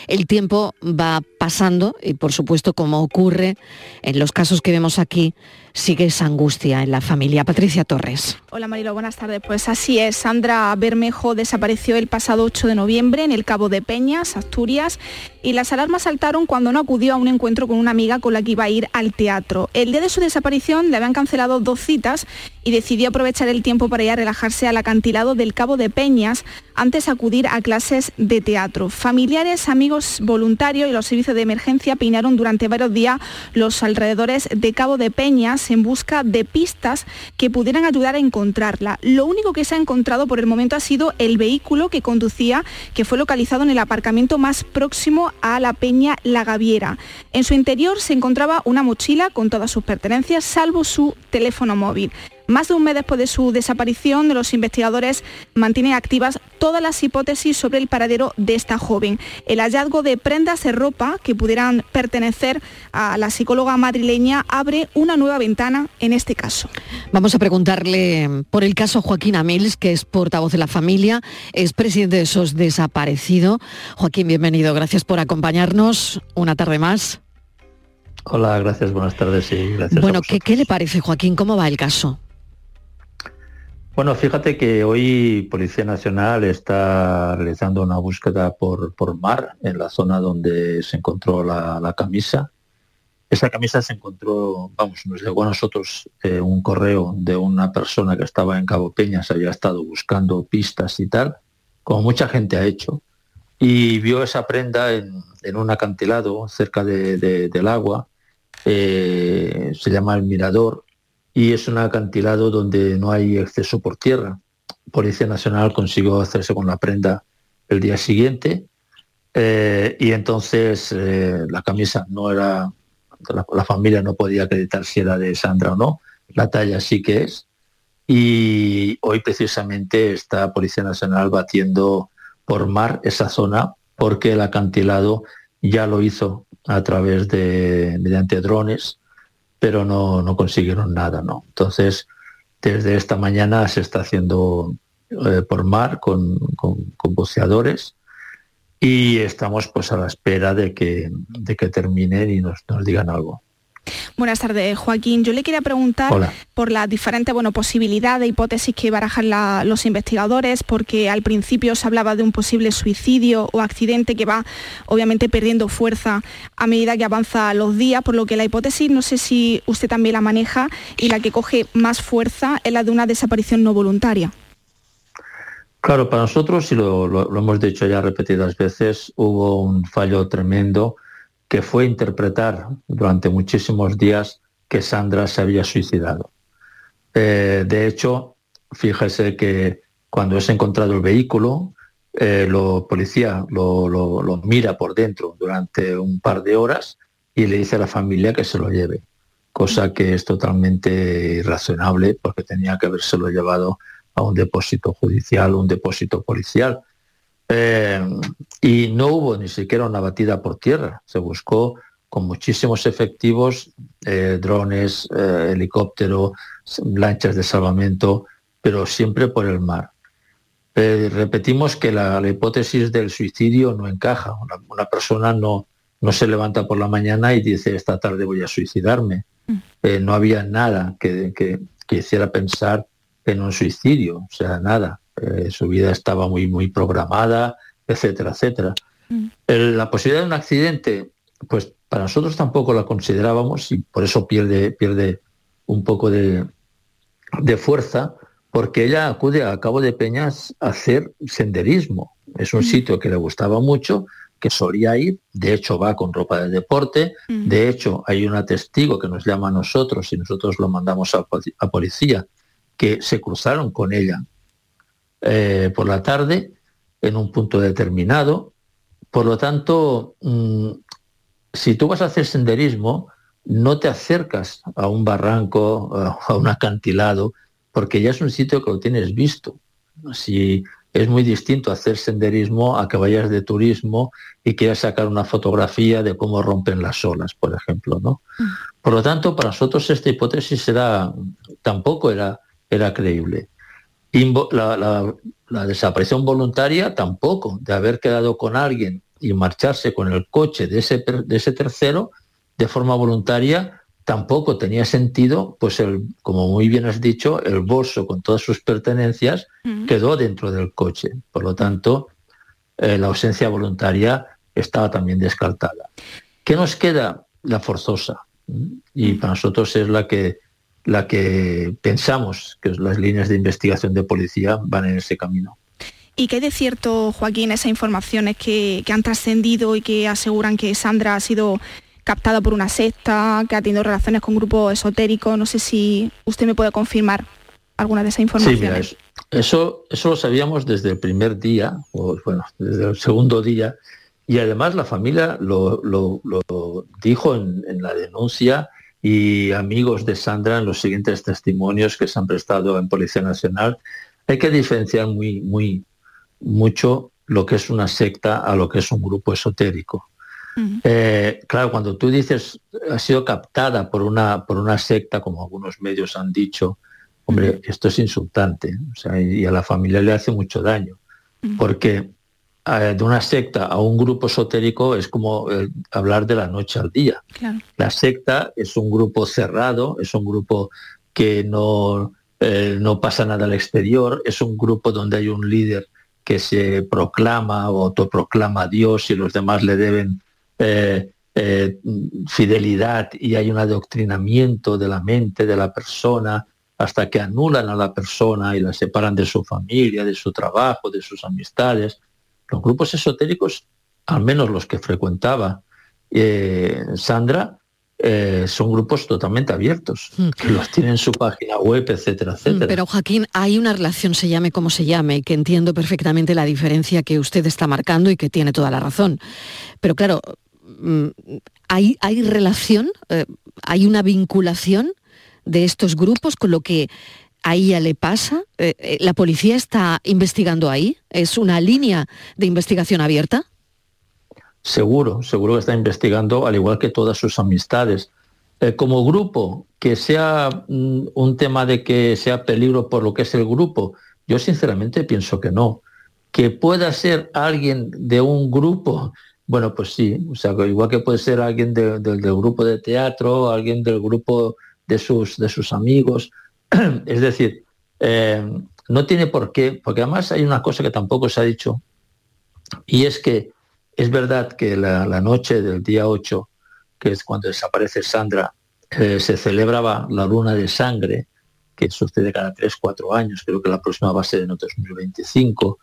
El tiempo va pasando y, por supuesto, como ocurre en los casos que vemos aquí, sigue esa angustia en la familia. Patricia Torres. Hola Marilo, buenas tardes. Pues así es, Sandra Bermejo desapareció el pasado 8 de noviembre en el Cabo de Peñas, Asturias, y las alarmas saltaron cuando no acudió a un encuentro con una amiga con la que iba a ir al teatro. El día de su desaparición le habían cancelado dos citas y decidió aprovechar el tiempo para ir a relajarse al acantilado del Cabo de Peñas antes acudir a clases de teatro. Familiares, amigos voluntarios y los servicios de emergencia peinaron durante varios días los alrededores de Cabo de Peñas en busca de pistas que pudieran ayudar a encontrarla. Lo único que se ha encontrado por el momento ha sido el vehículo que conducía, que fue localizado en el aparcamiento más próximo a la Peña La Gaviera. En su interior se encontraba una mochila con todas sus pertenencias, salvo su teléfono móvil. Más de un mes después de su desaparición, los investigadores mantienen activas todas las hipótesis sobre el paradero de esta joven. El hallazgo de prendas de ropa que pudieran pertenecer a la psicóloga madrileña abre una nueva ventana en este caso. Vamos a preguntarle por el caso Joaquín Amils, que es portavoz de la familia, es presidente de SOS Desaparecido. Joaquín, bienvenido. Gracias por acompañarnos una tarde más. Hola, gracias, buenas tardes y gracias. Bueno, ¿qué, ¿qué le parece, Joaquín? ¿Cómo va el caso? Bueno, fíjate que hoy Policía Nacional está realizando una búsqueda por, por mar en la zona donde se encontró la, camisa. Esa camisa se encontró, vamos, nos llegó a nosotros eh, un correo de una persona que estaba en Cabo Peñas, había estado buscando pistas y tal, como mucha gente ha hecho, y vio esa prenda en, un acantilado cerca del agua, eh, se llama El Mirador, y es un acantilado donde no hay acceso por tierra. Policía Nacional consiguió hacerse con la prenda el día siguiente eh, y entonces eh, la camisa no era, la, familia no podía acreditar si era de Sandra o no, la talla sí que es. Y hoy precisamente está Policía Nacional batiendo por mar esa zona porque el acantilado ya lo hizo a través de mediante drones pero no, no consiguieron nada, ¿no? Entonces, desde esta mañana se está haciendo eh, por mar con, con, buceadores y estamos pues a la espera de que, de que terminen y nos, nos digan algo. Buenas tardes, Joaquín. Yo le quería preguntar por las diferentes bueno, posibilidades, hipótesis que barajan los investigadores, porque al principio se hablaba de un posible suicidio o accidente que va obviamente perdiendo fuerza a medida que avanza los días, por lo que la hipótesis, no sé si usted también la maneja, y la que coge más fuerza es la de una desaparición no voluntaria. Claro, para nosotros, y lo, hemos dicho ya repetidas veces, hubo un fallo tremendo que fue interpretar durante muchísimos días que Sandra se había suicidado. Eh, de hecho, fíjese que cuando es encontrado el vehículo, eh, policía lo, mira por dentro durante un par de horas y le dice a la familia que se lo lleve, cosa que es totalmente irracionable porque tenía que habérselo llevado a un depósito judicial, un depósito policial. Eh, y no hubo ni siquiera una batida por tierra. Se buscó con muchísimos efectivos, eh, drones, eh, helicóptero, lanchas de salvamento, pero siempre por el mar. repetimos que la, hipótesis del suicidio no encaja. Una, persona no, no se levanta por la mañana y dice esta tarde voy a suicidarme. Mm. no había nada que, que, que hiciera pensar en un suicidio, o sea, nada. Eh, su vida estaba muy, muy programada, etcétera, etcétera. Mm. la posibilidad de un accidente, pues para nosotros tampoco la considerábamos y por eso pierde, pierde un poco de, fuerza, porque ella acude a Cabo de Peñas a hacer senderismo. Es un mm. sitio que le gustaba mucho, que solía ir, de hecho va con ropa de deporte, mm. de hecho hay una testigo que nos llama a nosotros y nosotros lo mandamos a, a policía, que se cruzaron con ella eh, por la tarde en un punto determinado. Por lo tanto, mm, si tú vas a hacer senderismo, no te acercas a un barranco, a un acantilado, porque ya es un sitio que lo tienes visto. Si es muy distinto hacer senderismo a que vayas de turismo y quieras sacar una fotografía de cómo rompen las olas, por ejemplo. ¿no? Mm. Por lo tanto, para nosotros esta hipótesis era, tampoco era, era creíble la, desaparición voluntaria tampoco, de haber quedado con alguien y marcharse con el coche de ese, de ese tercero de forma voluntaria tampoco tenía sentido, pues el, como muy bien has dicho, el bolso con todas sus pertenencias quedó dentro del coche. Por lo tanto, eh, la ausencia voluntaria estaba también descartada. ¿Qué nos queda? La forzosa. Y para nosotros es la que la que pensamos que las líneas de investigación de policía van en ese camino. ¿Y qué de cierto, Joaquín, esas informaciones que, han trascendido y que aseguran que Sandra ha sido captada por una secta, que ha tenido relaciones con grupos esotéricos? No sé si usted me puede confirmar alguna de esas informaciones. Sí, eso, eso lo sabíamos desde el primer día, o bueno, desde el segundo día, y además la familia lo, dijo en, en, la denuncia y amigos de Sandra en los siguientes testimonios que se han prestado en Policía Nacional. Hay que diferenciar muy, muy, mucho lo que es una secta a lo que es un grupo esotérico. Eh, claro, cuando tú dices ha sido captada por una, por una secta, como algunos medios han dicho, hombre, esto es insultante, y a la familia le hace mucho daño, porque eh, de una secta a un grupo esotérico es como eh, hablar de la noche al día. La secta es un grupo cerrado, es un grupo que no, eh, no pasa nada al exterior, es un grupo donde hay un líder que se proclama o autoproclama a Dios y los demás le deben fidelidad y hay un adoctrinamiento de la mente de la persona hasta que anulan a la persona y la separan de su familia, de su trabajo, de sus amistades. Los grupos esotéricos, al menos los que frecuentaba eh, Sandra, eh, son grupos totalmente abiertos, mm. que los tienen en su página web, etcétera, mm, etcétera. Pero Joaquín, hay una relación, se llame como se llame, que entiendo perfectamente la diferencia que usted está marcando y que tiene toda la razón. Pero claro, mm, ¿hay, hay relación, eh, hay una vinculación de estos grupos con lo que a ella le pasa? Eh, eh, ¿La policía está investigando ahí? ¿Es una línea de investigación abierta? Seguro, seguro que está investigando, al igual que todas sus amistades. Eh, como grupo, que sea mm, un tema de que sea peligro por lo que es el grupo, yo sinceramente pienso que no. Que pueda ser alguien de un grupo Bueno, pues sí, o sea, igual que puede ser alguien del grupo de teatro, alguien del grupo de sus, de sus amigos. es decir, eh, no tiene por qué, porque además hay una cosa que tampoco se ha dicho, y es que es verdad que la, noche del día 8, que es cuando desaparece Sandra, eh, se celebraba la luna de sangre, que sucede cada 3, 4 años, creo que la próxima va a ser en 2025,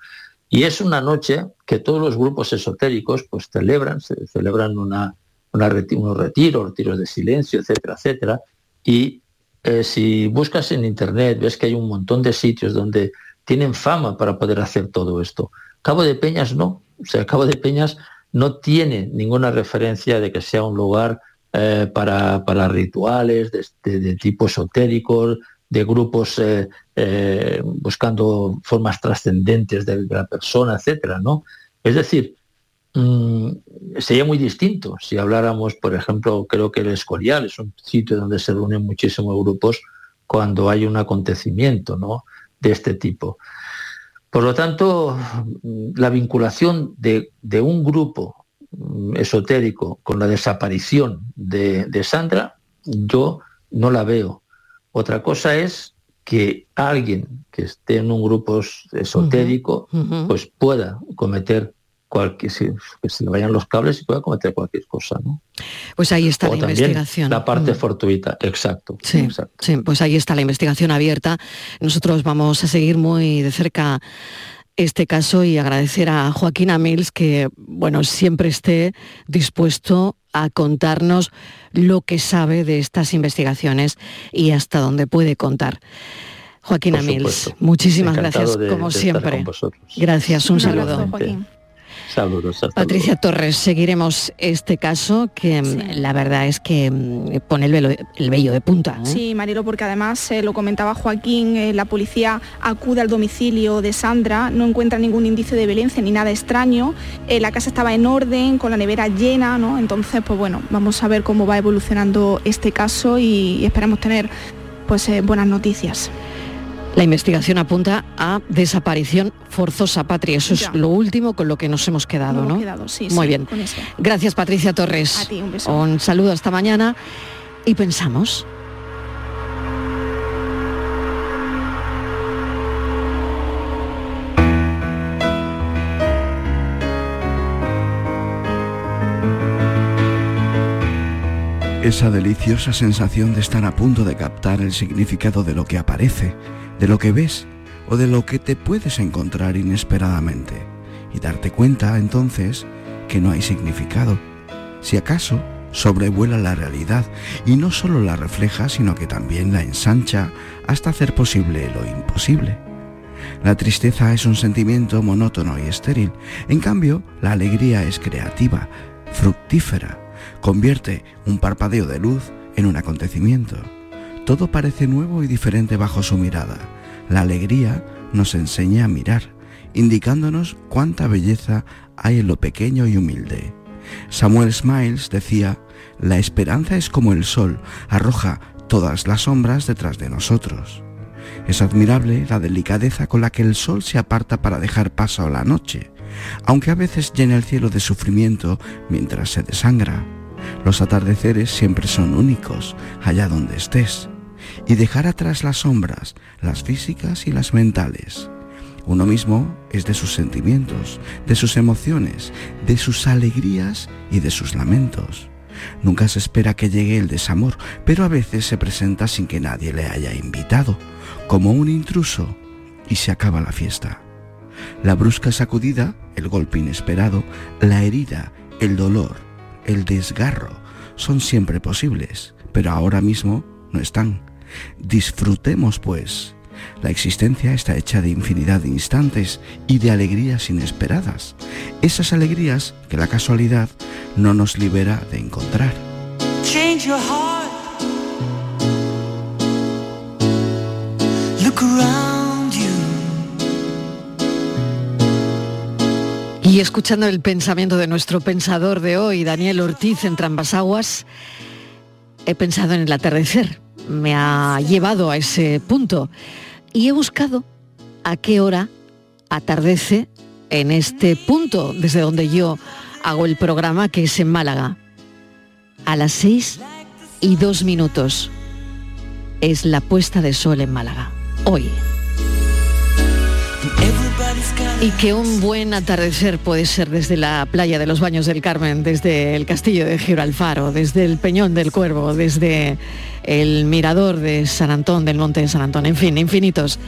y es una noche que todos los grupos esotéricos pues celebran, se celebran una, unos retiros, retiros de silencio, etcétera, etcétera. Y eh, si buscas en internet, ves que hay un montón de sitios donde tienen fama para poder hacer todo esto. Cabo de Peñas no. O sea, Cabo de Peñas no tiene ninguna referencia de que sea un lugar eh, para, para, rituales de, de, tipo esotérico, de grupos eh, buscando formas trascendentes de, la persona, etcétera, ¿no? Es decir, mm, sería muy distinto si habláramos, por ejemplo, creo que el Escorial es un sitio donde se reúnen muchísimos grupos cuando hay un acontecimiento ¿no? de este tipo. Por lo tanto, mm, la vinculación de, un grupo mm, esotérico con la desaparición de, de Sandra, yo no la veo. Otra cosa es que alguien que esté en un grupo esotérico pues pueda cometer cualquier, que se le vayan los cables y pueda cometer cualquier cosa, ¿no? Pues ahí está la investigación. La parte fortuita, exacto, sí, Sí, pues ahí está la investigación abierta. Nosotros vamos a seguir muy de cerca este caso y agradecer a Joaquín Amils que, bueno, siempre esté dispuesto a contarnos lo que sabe de estas investigaciones y hasta dónde puede contar. Joaquín Amils, muchísimas gracias, como siempre. Gracias, un saludo. Patricia Torres, seguiremos este caso que mm, la verdad es que mm, pone el, velo, el vello de punta. ¿eh? Sí, Marilo, porque además eh, lo comentaba Joaquín, eh, la policía acude al domicilio de Sandra, no encuentra ningún indicio de violencia ni nada extraño, la casa estaba en orden, con la nevera llena, ¿no? Entonces, pues bueno, vamos a ver cómo va evolucionando este caso y, esperamos tener pues buenas noticias. La investigación apunta a desaparición forzosa, Patria. Eso es lo último con lo que nos hemos quedado, ¿no? Muy bien. Gracias, Patricia Torres. A ti, un beso. Un saludo esta mañana y pensamos. Esa deliciosa sensación de estar a punto de captar el significado de lo que aparece de lo que ves o de lo que te puedes encontrar inesperadamente y darte cuenta entonces que no hay significado. Si acaso sobrevuela la realidad y no solo la refleja, sino que también la ensancha hasta hacer posible lo imposible. La tristeza es un sentimiento monótono y estéril, en cambio la alegría es creativa, fructífera, convierte un parpadeo de luz en un acontecimiento. Todo parece nuevo y diferente bajo su mirada. La alegría nos enseña a mirar, indicándonos cuánta belleza hay en lo pequeño y humilde. Samuel Smiles decía, la esperanza es como el sol, arroja todas las sombras detrás de nosotros. Es admirable la delicadeza con la que el sol se aparta para dejar paso a la noche, aunque a veces llena el cielo de sufrimiento mientras se desangra. Los atardeceres siempre son únicos, allá donde estés y dejar atrás las sombras, las físicas y las mentales. Uno mismo es de sus sentimientos, de sus emociones, de sus alegrías y de sus lamentos. Nunca se espera que llegue el desamor, pero a veces se presenta sin que nadie le haya invitado, como un intruso, y se acaba la fiesta. La brusca sacudida, el golpe inesperado, la herida, el dolor, el desgarro, son siempre posibles, pero ahora mismo no están. Disfrutemos, pues. La existencia está hecha de infinidad de instantes y de alegrías inesperadas. Esas alegrías que la casualidad no nos libera de encontrar. Y escuchando el pensamiento de nuestro pensador de hoy, Daniel Ortiz en Trambasaguas, he pensado en el atardecer me ha llevado a ese punto y he buscado a qué hora atardece en este punto desde donde yo hago el programa que es en Málaga. A las 6 y 2 minutos es la puesta de sol en Málaga. Hoy. Y que un buen atardecer puede ser desde la playa de los Baños del Carmen, desde el castillo de Gibralfaro, desde el Peñón del Cuervo, desde el mirador de San Antón, del monte de San Antón, en fin, infinitos.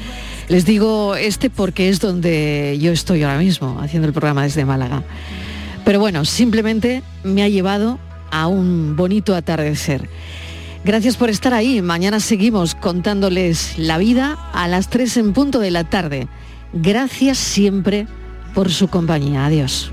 Les digo este porque es donde yo estoy ahora mismo, haciendo el programa desde Málaga. Pero bueno, simplemente me ha llevado a un bonito atardecer. Gracias por estar ahí. Mañana seguimos contándoles la vida a las 3 en punto de la tarde. Gracias siempre por su compañía. Adiós.